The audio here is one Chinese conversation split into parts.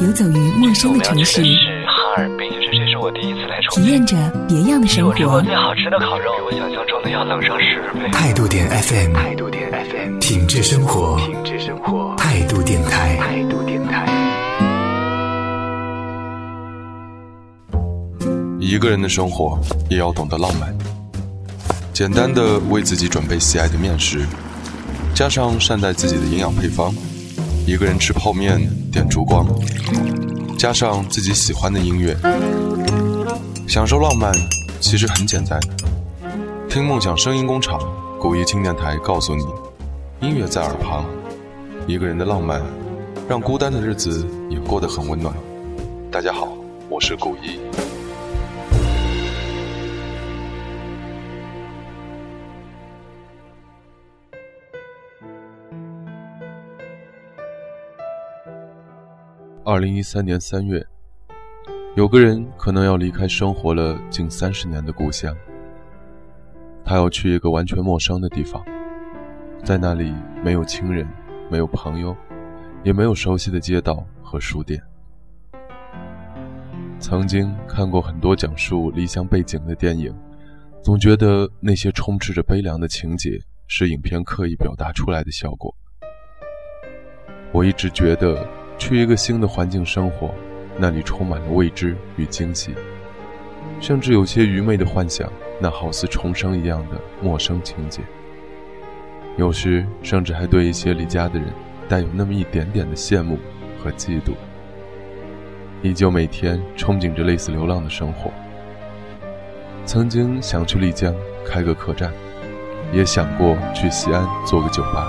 游走于陌生的城市，是哈尔滨，这这是我第一次来重体验着别样的生我吃过活。最好吃的烤肉，比我想象中的要冷上十倍。态度点 FM，态度点 FM，品质生活，品质生活，态度电台，态度电台。一个人的生活也要懂得浪漫，简单的为自己准备喜爱的面食，加上善待自己的营养配方。一个人吃泡面点烛光，加上自己喜欢的音乐，享受浪漫其实很简单。听梦想声音工厂古一轻电台告诉你，音乐在耳旁，一个人的浪漫，让孤单的日子也过得很温暖。大家好，我是古一。二零一三年三月，有个人可能要离开生活了近三十年的故乡，他要去一个完全陌生的地方，在那里没有亲人，没有朋友，也没有熟悉的街道和书店。曾经看过很多讲述离乡背景的电影，总觉得那些充斥着悲凉的情节是影片刻意表达出来的效果。我一直觉得。去一个新的环境生活，那里充满了未知与惊喜，甚至有些愚昧的幻想，那好似重生一样的陌生情节。有时甚至还对一些离家的人带有那么一点点的羡慕和嫉妒。依旧每天憧憬着类似流浪的生活。曾经想去丽江开个客栈，也想过去西安做个酒吧，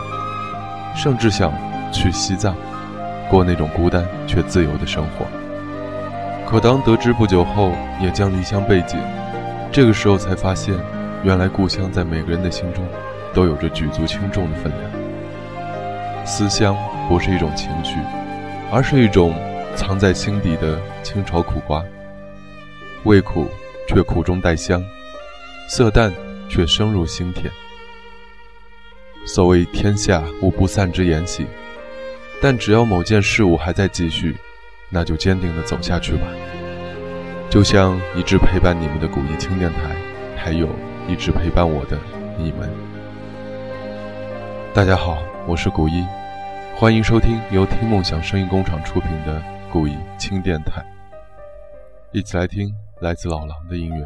甚至想去西藏。过那种孤单却自由的生活。可当得知不久后也将离乡背井，这个时候才发现，原来故乡在每个人的心中，都有着举足轻重的分量。思乡不是一种情绪，而是一种藏在心底的清炒苦瓜，味苦却苦中带香，色淡却深入心田。所谓天下无不散之筵席。但只要某件事物还在继续，那就坚定地走下去吧。就像一直陪伴你们的古一轻电台，还有一直陪伴我的你们。大家好，我是古一，欢迎收听由听梦想声音工厂出品的古一轻电台，一起来听来自老狼的音乐。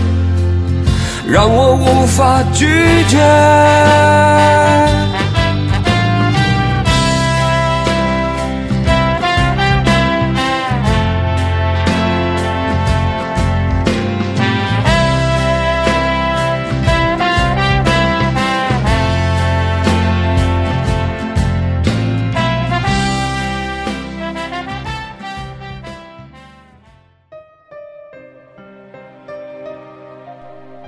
让我无法拒绝。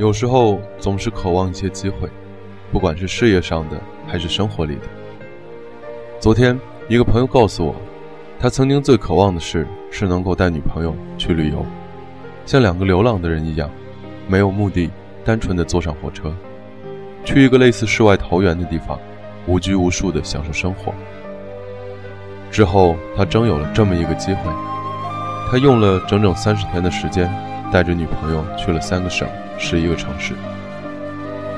有时候总是渴望一些机会，不管是事业上的还是生活里的。昨天，一个朋友告诉我，他曾经最渴望的事是能够带女朋友去旅游，像两个流浪的人一样，没有目的，单纯的坐上火车，去一个类似世外桃源的地方，无拘无束的享受生活。之后，他真有了这么一个机会，他用了整整三十天的时间，带着女朋友去了三个省。是一个城市，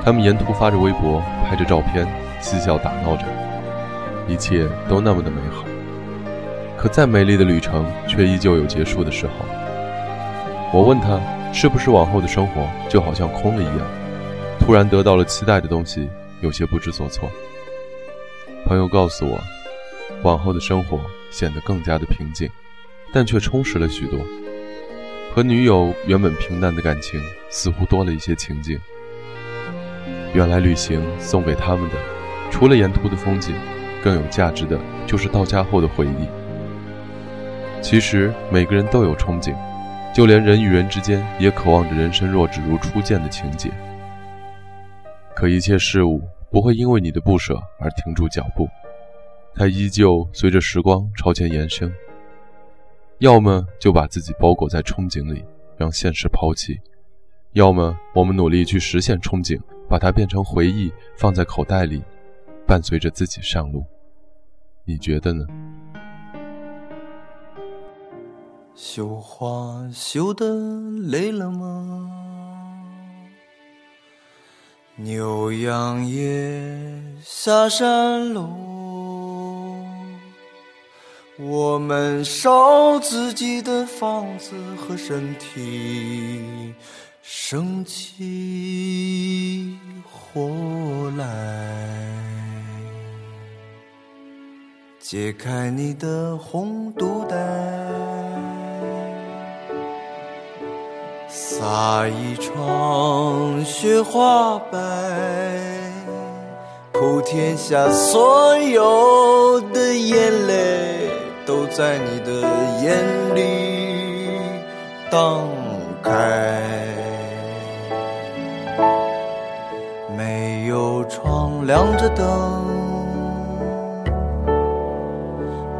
他们沿途发着微博，拍着照片，嬉笑打闹着，一切都那么的美好。可再美丽的旅程，却依旧有结束的时候。我问他，是不是往后的生活就好像空了一样，突然得到了期待的东西，有些不知所措。朋友告诉我，往后的生活显得更加的平静，但却充实了许多。和女友原本平淡的感情，似乎多了一些情境。原来旅行送给他们的，除了沿途的风景，更有价值的就是到家后的回忆。其实每个人都有憧憬，就连人与人之间也渴望着人生若只如初见的情节。可一切事物不会因为你的不舍而停住脚步，它依旧随着时光朝前延伸。要么就把自己包裹在憧憬里，让现实抛弃；要么我们努力去实现憧憬，把它变成回忆，放在口袋里，伴随着自己上路。你觉得呢？绣花绣得累了吗？牛羊也下山喽。我们烧自己的房子和身体，生起火来。解开你的红肚带，撒一床雪花白，普天下所有的眼泪。都在你的眼里荡开，没有窗亮着灯，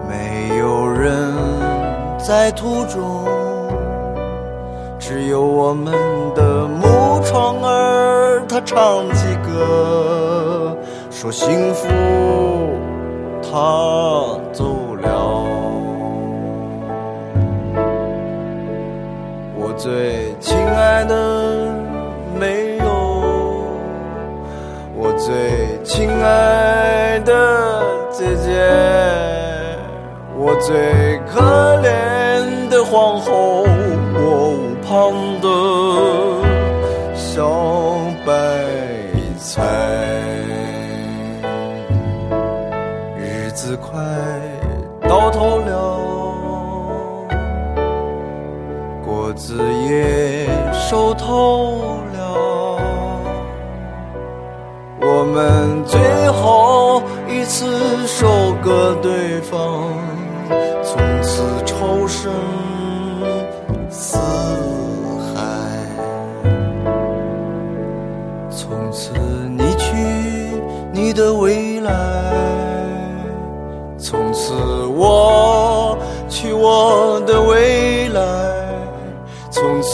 没有人在途中，只有我们的木窗儿，它唱起歌，说幸福，它走了。最亲爱的没有，我最亲爱的姐姐，我最可怜的皇后，我屋旁的小白菜，日子快到头了。子也熟透了，我们最后一次收割对方，从此仇深似海，从此你去你的未来，从此我去我。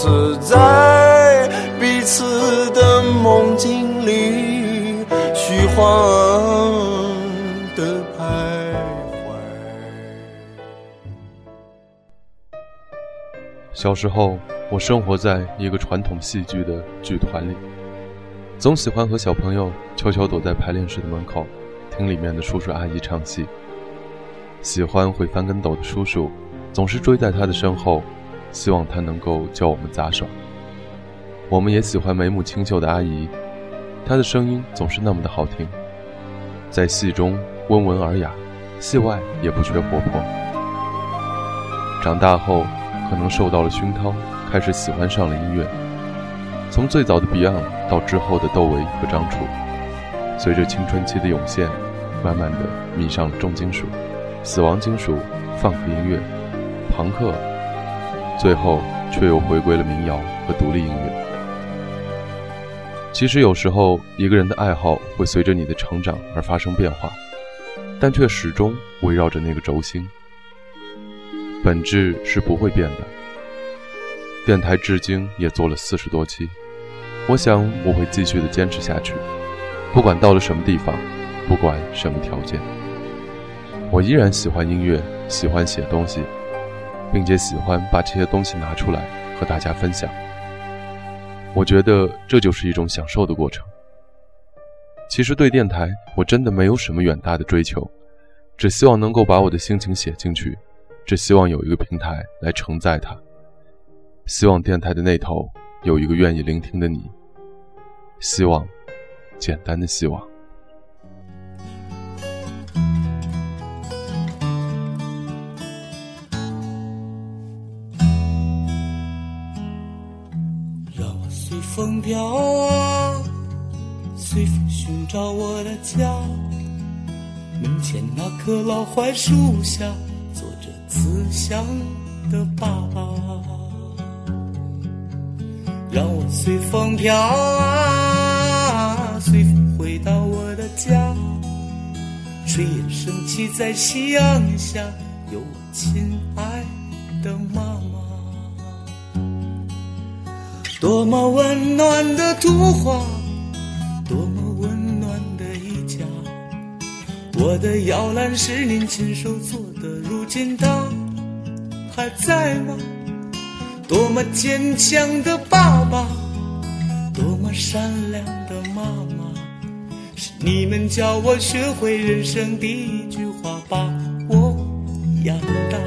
从此在彼此的梦境里虚幻的徘徊。小时候，我生活在一个传统戏剧的剧团里，总喜欢和小朋友悄悄躲在排练室的门口，听里面的叔叔阿姨唱戏。喜欢会翻跟斗的叔叔，总是追在他的身后。希望他能够教我们杂耍。我们也喜欢眉目清秀的阿姨，她的声音总是那么的好听，在戏中温文尔雅，戏外也不缺活泼。长大后，可能受到了熏陶，开始喜欢上了音乐。从最早的 Beyond 到之后的窦唯和张楚，随着青春期的涌现，慢慢的迷上了重金属、死亡金属、放克音乐、朋克。最后，却又回归了民谣和独立音乐。其实有时候，一个人的爱好会随着你的成长而发生变化，但却始终围绕着那个轴心，本质是不会变的。电台至今也做了四十多期，我想我会继续的坚持下去，不管到了什么地方，不管什么条件，我依然喜欢音乐，喜欢写东西，并且喜欢把这些东西拿出来和大家分享。我觉得这就是一种享受的过程。其实对电台，我真的没有什么远大的追求，只希望能够把我的心情写进去，只希望有一个平台来承载它，希望电台的那头有一个愿意聆听的你，希望，简单的希望。风飘啊，随风寻找我的家。门前那棵老槐树下，坐着慈祥的爸爸。让我随风飘啊，随风回到我的家。炊烟升起在夕阳下，有我亲爱多么温暖的图画，多么温暖的一家。我的摇篮是您亲手做的，如今它还在吗？多么坚强的爸爸，多么善良的妈妈，是你们教我学会人生第一句话，把我养大。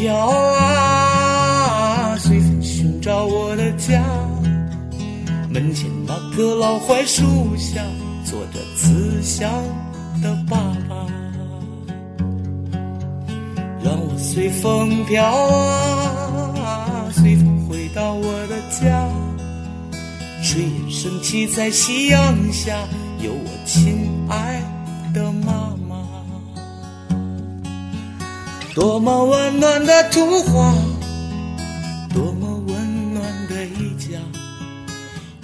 飘啊，随风寻找我的家。门前那棵老槐树下，坐着慈祥的爸爸。让我随风飘啊，随风回到我的家。炊烟升起在夕阳下，有我亲爱多么温暖的图画，多么温暖的一家。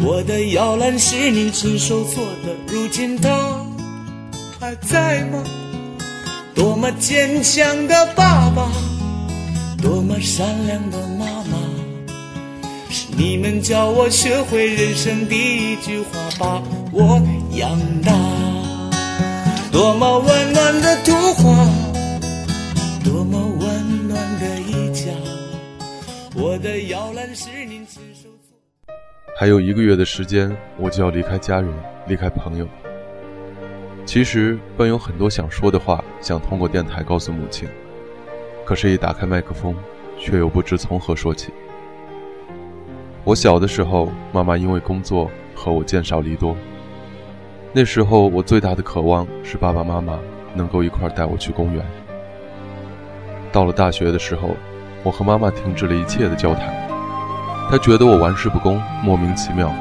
我的摇篮是你亲手做的，如今它还在吗？多么坚强的爸爸，多么善良的妈妈，是你们教我学会人生第一句话，把我养大。多么温暖的图画。我的摇篮是您亲手做。还有一个月的时间，我就要离开家人，离开朋友。其实本有很多想说的话，想通过电台告诉母亲，可是，一打开麦克风，却又不知从何说起。我小的时候，妈妈因为工作和我见少离多。那时候，我最大的渴望是爸爸妈妈能够一块带我去公园。到了大学的时候，我和妈妈停止了一切的交谈。她觉得我玩世不恭、莫名其妙，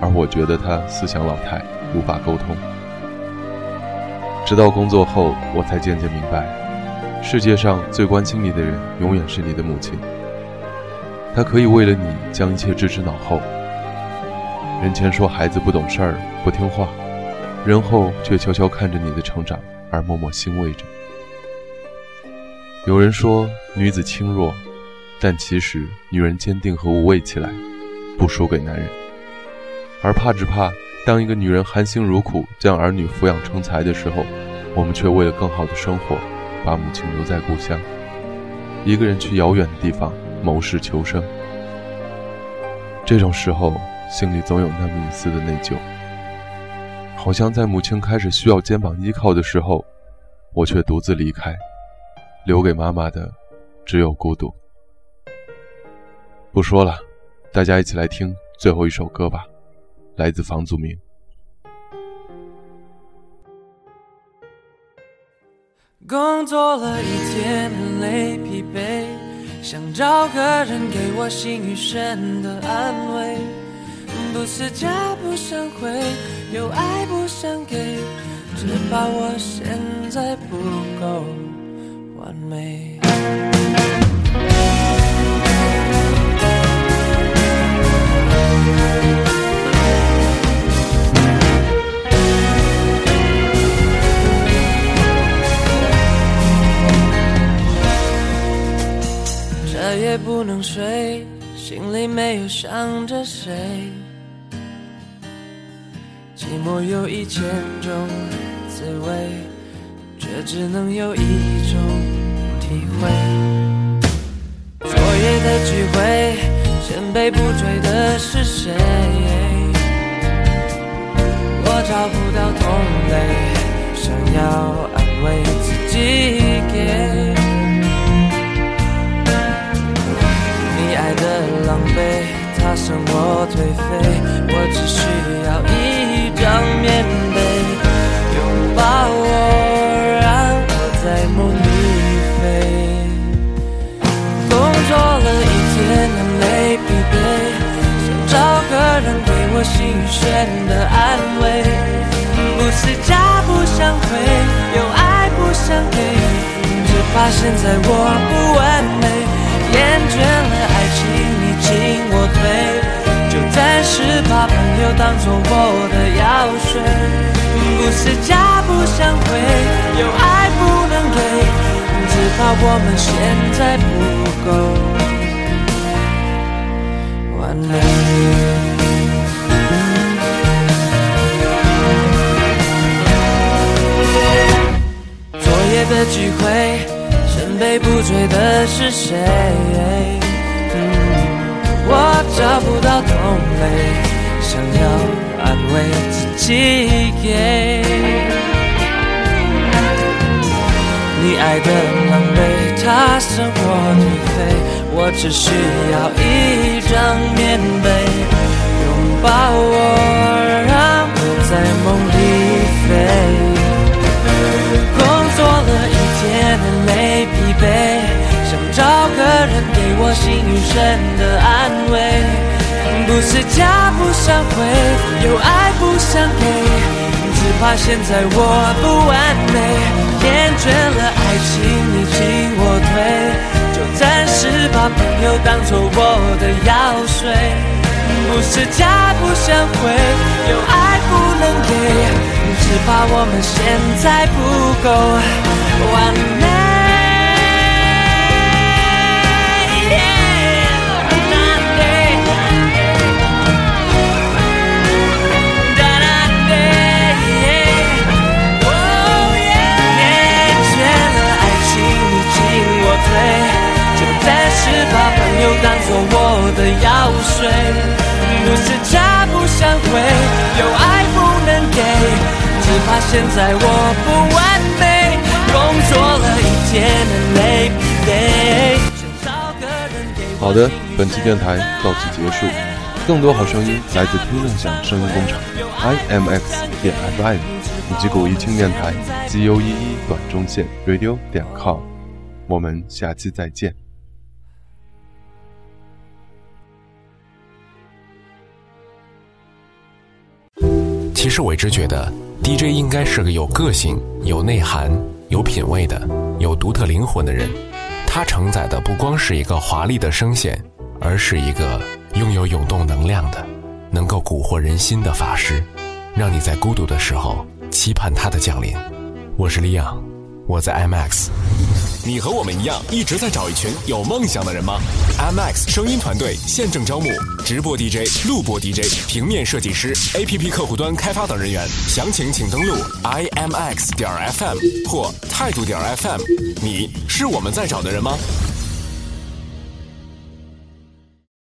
而我觉得她思想老态，无法沟通。直到工作后，我才渐渐明白，世界上最关心你的人，永远是你的母亲。她可以为了你将一切置之脑后。人前说孩子不懂事儿、不听话，人后却悄悄看着你的成长，而默默欣慰着。有人说女子轻弱，但其实女人坚定和无畏起来，不输给男人。而怕只怕，当一个女人含辛茹苦将儿女抚养成才的时候，我们却为了更好的生活，把母亲留在故乡，一个人去遥远的地方谋事求生。这种时候，心里总有那么一丝的内疚，好像在母亲开始需要肩膀依靠的时候，我却独自离开。留给妈妈的，只有孤独。不说了，大家一起来听最后一首歌吧，来自房祖名。工作了一天。累疲惫，想找个人给我心与神的安慰。不是假不想回，有爱不想给，只怕我现在不够完美。夜不能睡，心里没有想着谁。寂寞有一千种滋味，却只能有一种体会。昨夜的聚会，千杯不醉的是谁？我找不到同类，想要安慰自己给。的狼狈，它生我颓废，我只需要一张棉被，拥抱我，让我在梦里飞。工作了一天，很累疲惫，想找个人给我心与弦的安慰。不是家不想回，有爱不想给，只怕现在我不当做我的药水。不是家不想回，有爱不能给，只怕我们现在不够完美。昨夜的聚会。深杯不醉的是谁？我找不到同类，想要安慰自己给。你爱的狼狈，它生活颓废，我只需要一张棉被，拥抱我，让我在梦里飞。工作了一天，很累疲惫，想找个人给我心与神的安慰。不是假不想回，有爱不想给，只怕现在我不完美。厌倦了爱情，你进我退，就暂时把朋友当做我的药水。不是假不想回，有爱不能给。只怕我们现在不够完美。的药水。不是假不想回，有爱不能给。只怕现在我不完美，工作了一天很累疲惫。好的，本期电台到此结束。更多好声音来自听梦想声音工厂 IMX 点 FM 以及古一轻电台 GU 一一短中线 Radio 点 com。我们下期再见。其实我一直觉得。DJ 应该是个有个性、有内涵、有品味的、有独特灵魂的人。他承载的不光是一个华丽的声线，而是一个拥有涌动能量的、能够蛊惑人心的法师，让你在孤独的时候期盼他的降临。我是李昂，我在 IMAX。你和我们一样，一直在找一群有梦想的人吗？IMX 声音团队现正招募直播 DJ、录播 DJ、平面设计师、APP 客户端开发等人员。详情请登录 IMX 点 FM 或态度点 FM。你是我们在找的人吗？